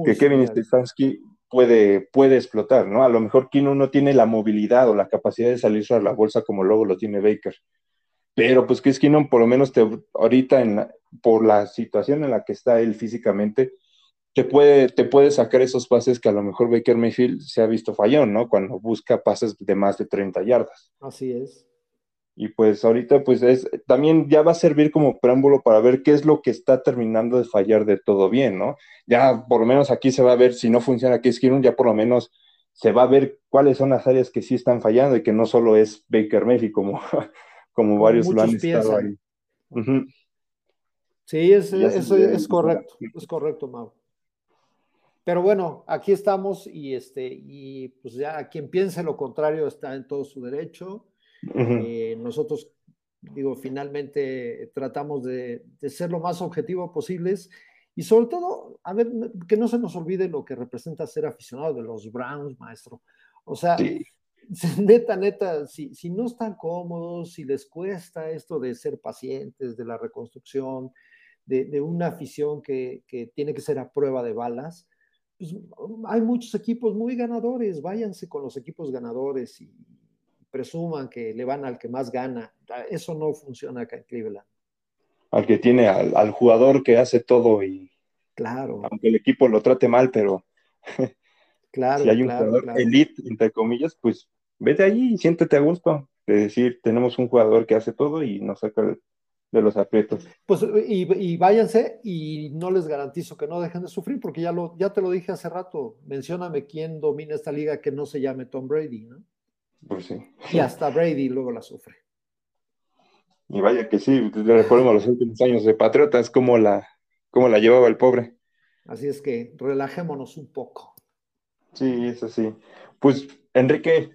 Speaker 1: que Kevin Stefanski puede, puede explotar, ¿no? A lo mejor Keenum no tiene la movilidad o la capacidad de salirse a la bolsa como luego lo tiene Baker. Pero pues Case Keenum, por lo menos te, ahorita, en por la situación en la que está él físicamente, te puede, te puede sacar esos pases que a lo mejor Baker Mayfield se ha visto fallón, ¿no? Cuando busca pases de más de 30 yardas.
Speaker 2: Así es.
Speaker 1: Y pues ahorita pues es, también ya va a servir como preámbulo para ver qué es lo que está terminando de fallar de todo bien, ¿no? Ya por lo menos aquí se va a ver, si no funciona aquí Keenum, ya por lo menos se va a ver cuáles son las áreas que sí están fallando y que no solo es Baker Mayfield como, [LAUGHS] como, varios lo han estado ahí.
Speaker 2: Sí, es, eso es correcto, es correcto, Mau. Pero bueno, aquí estamos y, este, y pues ya quien piense lo contrario está en todo su derecho. Eh, nosotros, digo, finalmente tratamos de, ser lo más objetivo posibles y sobre todo, a ver, que no se nos olvide lo que representa ser aficionado de los Browns, maestro. O sea, [LAUGHS] neta, neta, si, si no están cómodos, si les cuesta esto de ser pacientes, de la reconstrucción, de, una afición que, tiene que ser a prueba de balas, pues, hay muchos equipos muy ganadores, váyanse con los equipos ganadores y presuman que le van al que más gana. Eso no funciona acá en Cleveland.
Speaker 1: Al que tiene al, jugador que hace todo y...
Speaker 2: Claro.
Speaker 1: Aunque el equipo lo trate mal, pero... [LAUGHS]
Speaker 2: Claro,
Speaker 1: si hay un jugador elite, entre comillas, pues vete allí y siéntete a gusto. De decir, tenemos un jugador que hace todo y nos saca el, de los aprietos.
Speaker 2: Pues y, váyanse y no les garantizo que no dejen de sufrir porque ya, lo, ya te lo dije hace rato, mencióname quién domina esta liga que no se llame Tom Brady, ¿no?
Speaker 1: Pues sí.
Speaker 2: Y hasta Brady luego la sufre.
Speaker 1: Y vaya que sí, recordemos los últimos años de Patriotas, cómo la, cómo la llevaba el pobre.
Speaker 2: Así es que relajémonos un poco.
Speaker 1: Sí, es así. Pues, Enrique,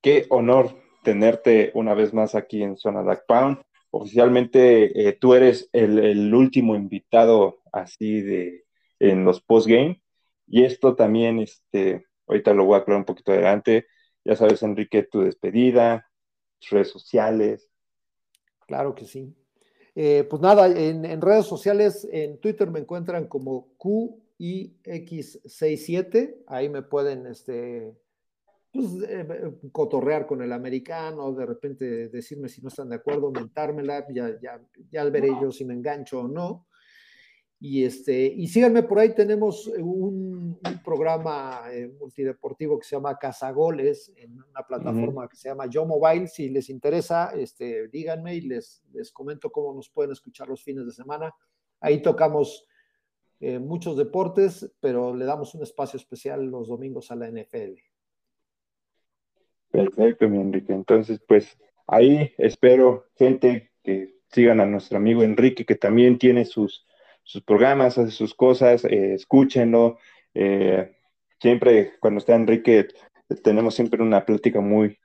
Speaker 1: qué honor tenerte una vez más aquí en Zona Duck Pound oficialmente eh, tú eres el, último invitado así de en los postgame. Y esto también, este, ahorita lo voy a aclarar un poquito adelante. Ya sabes, Enrique, tu despedida, redes sociales.
Speaker 2: Claro que sí. Eh, pues nada, en, en, redes sociales, en Twitter me encuentran como QIX67. Ahí me pueden este, pues, eh, eh, cotorrear con el americano, de repente decirme si no están de acuerdo, mentármela, ya, ya, ya veré yo si me engancho o no. Y, este, y síganme por ahí, tenemos un, programa eh, multideportivo que se llama Cazagoles, en una plataforma que se llama Yo Mobile. Si les interesa, este, díganme y les, les comento cómo nos pueden escuchar los fines de semana. Ahí tocamos eh, muchos deportes, pero le damos un espacio especial los domingos a la NFL.
Speaker 1: Perfecto, mi Enrique. Entonces, pues ahí espero gente que sigan a nuestro amigo Enrique, que también tiene sus sus programas, hace sus cosas, eh, escúchenlo. Eh, siempre cuando está Enrique tenemos siempre una plática muy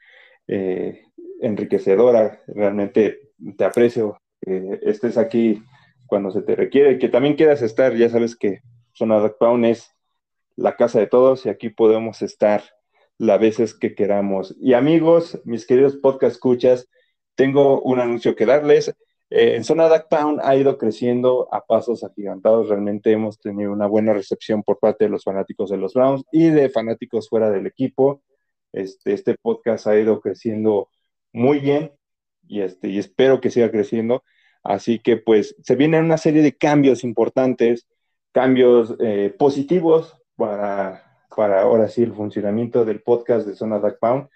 Speaker 1: eh, enriquecedora. Realmente te aprecio que estés aquí cuando se te requiere, que también quieras estar. Ya sabes que Dark Pound es la casa de todos y aquí podemos estar las veces que queramos. Y amigos, mis queridos podcast escuchas, tengo un anuncio que darles. Eh, en zona Pound ha ido creciendo a pasos agigantados. Realmente hemos tenido una buena recepción por parte de los fanáticos de los Browns y de fanáticos fuera del equipo. Este, este podcast ha ido creciendo muy bien y, este, y espero que siga creciendo. Así que pues se vienen una serie de cambios importantes, cambios eh, positivos para, para ahora sí el funcionamiento del podcast de Zona Pound.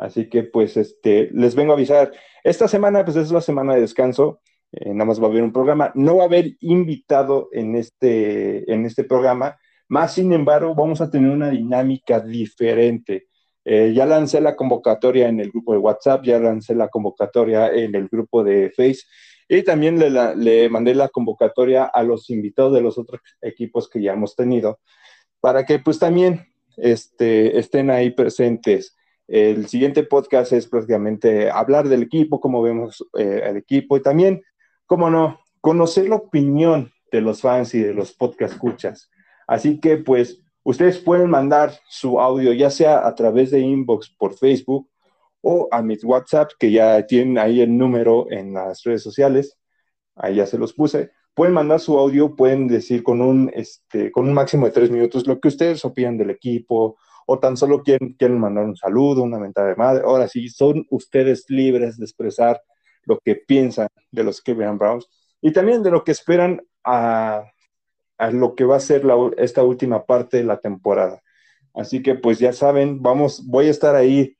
Speaker 1: Así que pues este, les vengo a avisar, esta semana pues es la semana de descanso, eh, nada más va a haber un programa, no va a haber invitado en este, en este programa, más sin embargo vamos a tener una dinámica diferente. Eh, ya lancé la convocatoria en el grupo de WhatsApp, ya lancé la convocatoria en el grupo de Face y también le, le mandé la convocatoria a los invitados de los otros equipos que ya hemos tenido para que pues también este, estén ahí presentes. El siguiente podcast es prácticamente hablar del equipo, cómo vemos eh, el equipo y también, cómo no, conocer la opinión de los fans y de los podcast. Así que pues ustedes pueden mandar su audio ya sea a través de inbox por Facebook o a mis WhatsApp, que ya tienen ahí el número en las redes sociales. Ahí ya se los puse. Pueden mandar su audio, pueden decir con un, este, con un máximo de tres minutos lo que ustedes opinan del equipo o tan solo quieren, quieren mandar un saludo, una mentada de madre. Ahora sí, son ustedes libres de expresar lo que piensan de los Cleveland Browns y también de lo que esperan a, a lo que va a ser la, esta última parte de la temporada. Así que pues ya saben, vamos, voy a estar ahí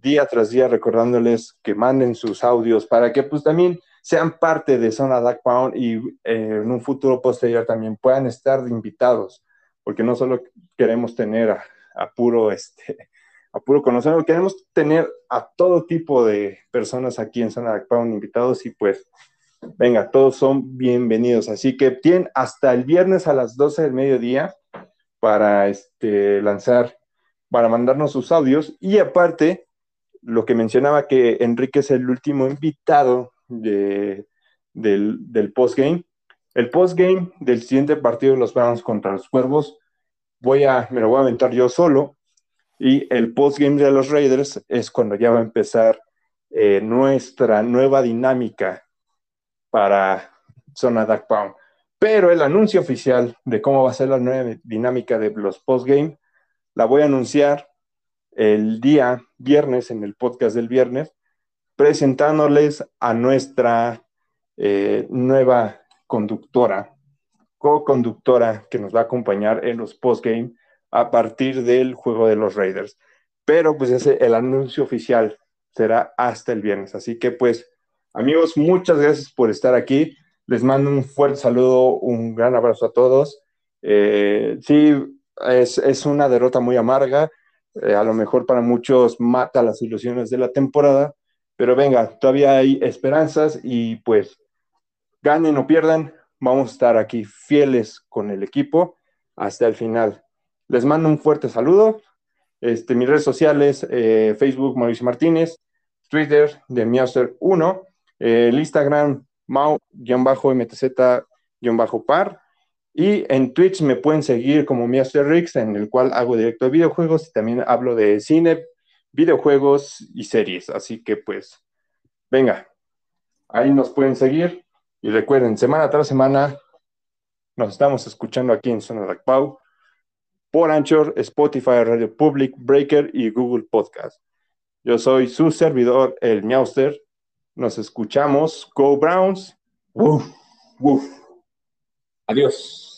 Speaker 1: día tras día recordándoles que manden sus audios para que pues también sean parte de Zona Dark Pound y eh, en un futuro posterior también puedan estar invitados, porque no solo queremos tener a, a puro, este, a puro conocerlo. Queremos tener a todo tipo de personas aquí en Zona de Pound invitados y pues, venga, todos son bienvenidos. Así que tienen hasta el viernes a las 12 del mediodía para este, lanzar, para mandarnos sus audios. Y aparte, lo que mencionaba que Enrique es el último invitado de, del, del postgame. El postgame del siguiente partido de los Browns contra los Cuervos voy a, me lo voy a aventar yo solo. Y el postgame de los Raiders es cuando ya va a empezar eh, nuestra nueva dinámica para Zona Dark Pound. Pero el anuncio oficial de cómo va a ser la nueva dinámica de los postgame la voy a anunciar el día viernes en el podcast del viernes, presentándoles a nuestra eh, nueva conductora co-conductora que nos va a acompañar en los postgame a partir del juego de los Raiders. Pero pues ese, el anuncio oficial será hasta el viernes. Así que pues amigos, muchas gracias por estar aquí. Les mando un fuerte saludo, un gran abrazo a todos. Eh, sí, es, una derrota muy amarga. Eh, a lo mejor para muchos mata las ilusiones de la temporada. Pero venga, todavía hay esperanzas y pues ganen o pierdan, Vamos a estar aquí fieles con el equipo hasta el final. Les mando un fuerte saludo. Este, mis redes sociales, eh, Facebook Mauricio Martínez, Twitter de Miauster1, eh, el Instagram Mau-MTZ-par y en Twitch me pueden seguir como Miauster Rix, en el cual hago directo de videojuegos y también hablo de cine, videojuegos y series. Así que pues, venga, ahí nos pueden seguir. Y recuerden, semana tras semana nos estamos escuchando aquí en Zona de Pau por Anchor, Spotify, Radio Public, Breaker y Google Podcast. Yo soy su servidor, el Miauster. Nos escuchamos. Go Browns. Adiós.